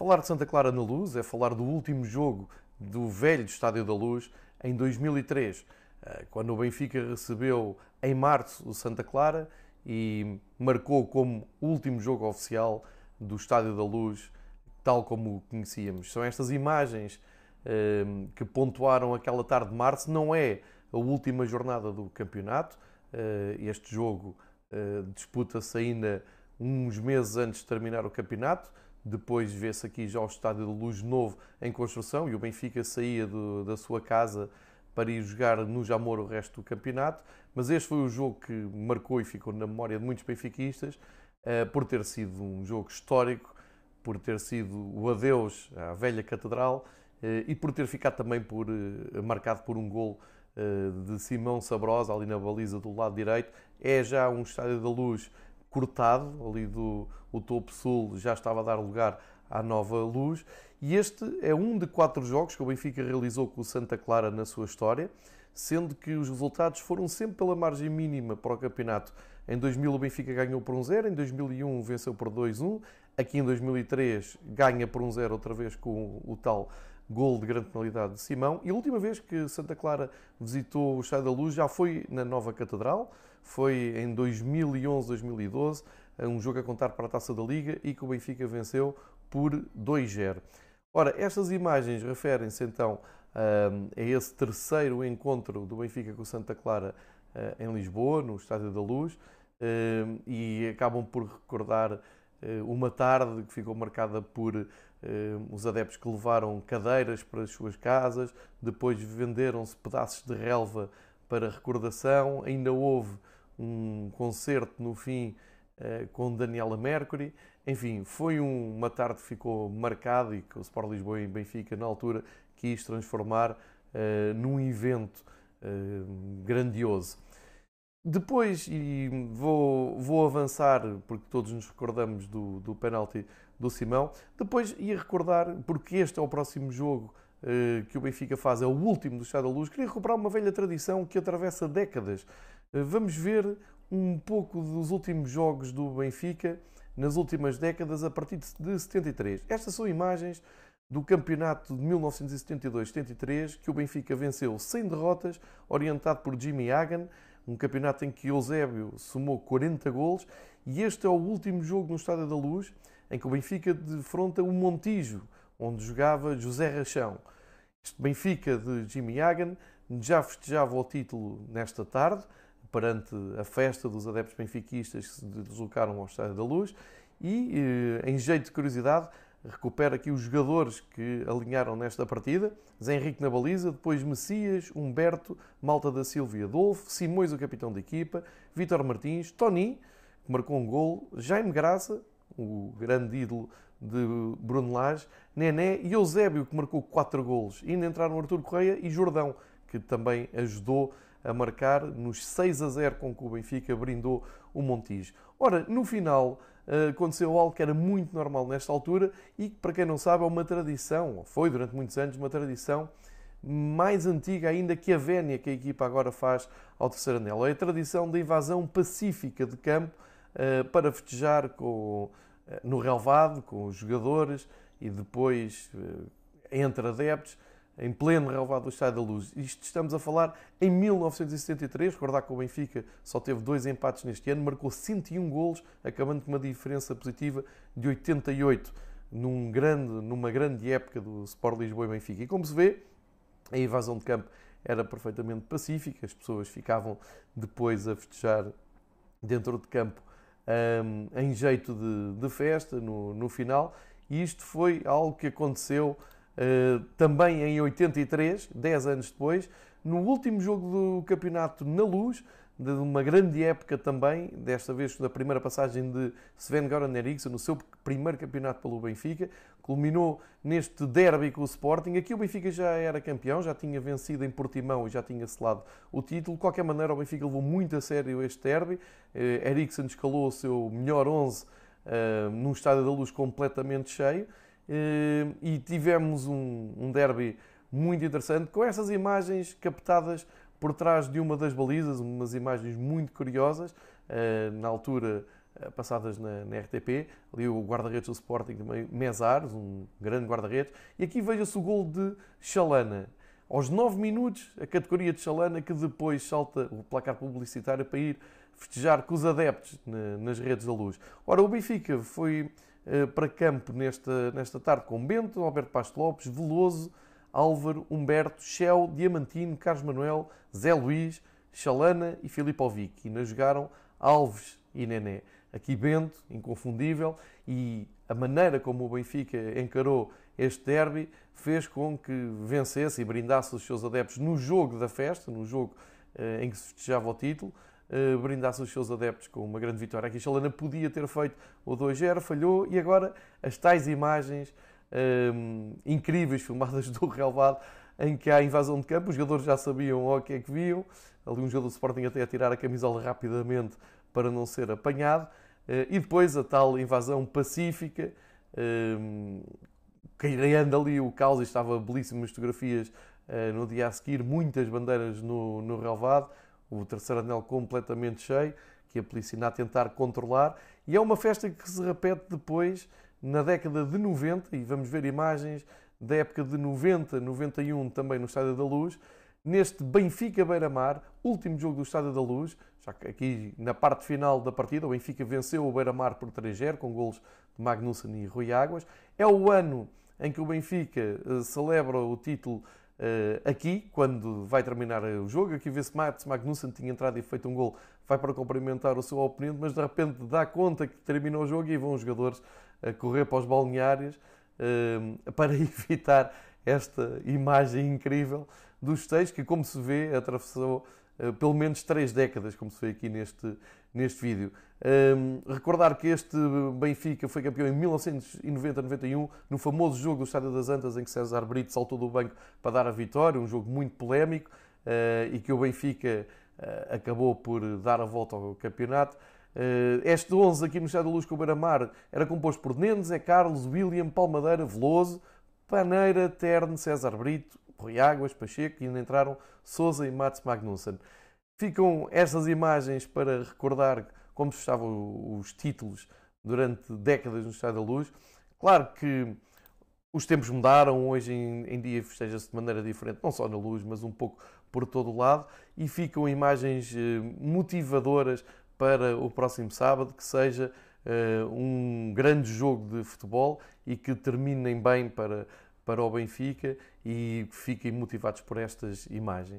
Falar de Santa Clara na Luz é falar do último jogo do velho Estádio da Luz em 2003, eh, quando o Benfica recebeu em março o Santa Clara e marcou como último jogo oficial do Estádio da Luz, tal como o conhecíamos. São estas imagens eh, que pontuaram aquela tarde de março, não é a última jornada do campeonato. Eh, este jogo disputa-se ainda uns meses antes de terminar o campeonato. Depois vê-se aqui já o Estádio da Luz novo em construção e o Benfica saía do, da sua casa para ir jogar no Jamor o resto do campeonato. Mas este foi o jogo que marcou e ficou na memória de muitos benfiquistas eh, por ter sido um jogo histórico, por ter sido o adeus à velha catedral eh, e por ter ficado também por, eh, marcado por um gol de Simão Sabrosa ali na baliza do lado direito. É já um Estádio da Luz cortado, ali do o topo sul já estava a dar lugar à nova luz. E este é um de quatro jogos que o Benfica realizou com o Santa Clara na sua história, sendo que os resultados foram sempre pela margem mínima para o campeonato. Em 2000 o Benfica ganhou por 1-0, em 2001 venceu por 2-1, aqui em 2003 ganha por 1-0 outra vez com o tal gol de grande penalidade de Simão. E a última vez que Santa Clara visitou o Estádio da Luz já foi na Nova Catedral, foi em 2011, 2012, um jogo a contar para a Taça da Liga e que o Benfica venceu por 2-0. Ora, estas imagens referem-se então a esse terceiro encontro do Benfica com o Santa Clara eh, em Lisboa, no Estádio da Luz, e acabam por recordar eh, uma tarde que ficou marcada por eh, os adeptos que levaram cadeiras para as suas casas, depois venderam-se pedaços de relva para recordação, ainda houve um concerto no fim eh, com Daniela Mercury. Enfim, foi uma tarde que ficou marcada e que o Sport Lisboa e Benfica, na altura, quis transformar num evento grandioso. Depois, e vou, vou avançar, porque todos nos recordamos do, do penalti do Simão, depois ia recordar, porque este é o próximo jogo que o Benfica faz, é o último do Estado da Luz, queria recuperar uma velha tradição que atravessa décadas. Eh, vamos ver um pouco dos últimos jogos do Benfica nas últimas décadas, a partir de 73. Estas são imagens do campeonato de 1972-73, que o Benfica venceu sem derrotas, orientado por Jimmy Hagan, um campeonato em que Eusébio somou 40 golos e este é o último jogo no Estádio da Luz em que o Benfica defronta o Montijo, onde jogava José Rachão. Este Benfica de Jimmy Hagan já festejava o título nesta tarde, perante a festa dos adeptos benfiquistas que se deslocaram ao Estádio da Luz e, eh, em jeito de curiosidade, recupera aqui os jogadores que alinharam nesta partida. Zé Henrique na baliza, depois Messias, Humberto, Malta da Silva e Adolfo, Simões, o capitão da equipa, Vítor Martins, Tony, que marcou um gol, Jaime Graça, o grande ídolo de Bruno Lage, Nené e Eusébio, que marcou quatro golos. E ainda entraram Artur Correia e Jordão, que também ajudou a marcar nos 6 a 0 com que o Benfica brindou o Montijo. Ora, no final eh, aconteceu algo que era muito normal nesta altura e que, para quem não sabe, é uma tradição, foi durante muitos anos uma tradição mais antiga ainda que a vénia que a equipa agora faz ao terceiro anel. É a tradição da invasão pacífica de campo para festejar com, eh, no relvado com os jogadores e depois entre adeptos em pleno relevado do Estádio da Luz. Isto estamos a falar em 1973, recordar que o Benfica só teve dois empates neste ano, marcou 101 golos, acabando com uma diferença positiva de 88, num grande, numa grande época do Sport Lisboa e Benfica. E como se vê, a invasão de campo era perfeitamente pacífica, as pessoas ficavam depois a festejar dentro de campo um, em jeito de, de festa no, no final, e isto foi algo que aconteceu eh, também em 83, 10 anos depois, no último jogo do campeonato na Luz, de uma grande época também, desta vez da primeira passagem de Sven Goran Eriksson, no seu primeiro campeonato pelo Benfica, culminou neste derby com o Sporting. Aqui o Benfica já era campeão, já tinha vencido em Portimão e já tinha selado o título. De qualquer maneira, o Benfica levou muito a sério este derby. Eh, Eriksson escalou o seu melhor 11 uh, eh, num estádio da luz completamente cheio. Eh, e tivemos um derby muito interessante com essas imagens captadas por trás de uma das balizas, umas imagens muito curiosas. Eh, na altura passadas na, na, RTP, ali o guarda-redes do Sporting também, Mesares, um grande guarda-redes, e aqui veja-se o gol de Chalana. Aos 9 minutos, a categoria de Chalana, que depois salta o placar publicitário para ir festejar com os adeptos nas redes da luz. Ora, o Benfica foi uh, para campo nesta, nesta tarde com Bento, Alberto Pasto Lopes, Veloso, Álvaro, Humberto, Shell, Diamantino, Carlos Manuel, Zé Luís, Chalana e Filipe Ovic. E ainda jogaram Alves e Nené. Aqui Bento, inconfundível, e a maneira como o Benfica encarou este derby fez com que vencesse e brindasse os seus adeptos no jogo da festa, no jogo eh, em que se festejava o título, eh, brindasse os seus adeptos com uma grande vitória. Aqui Chalana podia ter feito o 2-0, falhou, e agora as tais imagens um, incríveis filmadas do relevado em que há invasão de campo, os jogadores já sabiam o que é que viam, ali um jogador do Sporting até a tirar a camisola rapidamente para não ser apanhado, uh, e depois a tal invasão pacífica, criando ali o caos, e estava belíssimas fotografias uh, no dia a seguir, muitas bandeiras no, no relevado, o terceiro anel completamente cheio, que a polícia ainda a tentar controlar, e é uma festa que se repete depois na década de 90, e vamos ver imagens da época de 90, 91 também no Estádio da Luz, neste Benfica Beira-Mar, último jogo do Estádio da Luz, já que aqui na parte final da partida o Benfica venceu o Beira-Mar por 3-0 com golos de Magnussen e Rui Águas. É o ano em que o Benfica eh, celebra o título Uh, aqui, quando vai terminar o jogo, aqui vê-se Mats Magnussen tinha entrado e feito um gol, vai para cumprimentar o seu oponente, mas de repente dá conta que terminou o jogo e vão os jogadores a correr para os balneários uh, para evitar esta imagem incrível dos seis que, como se vê, atravessou uh, pelo menos três décadas, como se vê aqui neste, neste vídeo. Um, recordar que este Benfica foi campeão em 1990-91, no famoso jogo do Estádio das Antas, em que César Brito saltou do banco para dar a vitória, um jogo muito polémico, uh, e que o Benfica uh, acabou por dar a volta ao campeonato. Uh, este 11 aqui no Estádio da Luz com o Beira-Mar era composto por Nendes, é Carlos, William, Palmadeira, Veloso, Paneira, Terne, César Brito, Rui Águas, Pacheco e ainda entraram Souza e Mats Magnussen. Ficam estas imagens para recordar como estavam os títulos durante décadas no Estádio da Luz. Claro que os tempos mudaram, hoje em, em dia festeja-se de maneira diferente, não só na luz, mas um pouco por todo o lado, e ficam imagens eh, motivadoras para o próximo sábado, que seja uh, um grande jogo de futebol e que terminem bem para, para o Benfica e fiquem motivados por estas imagens.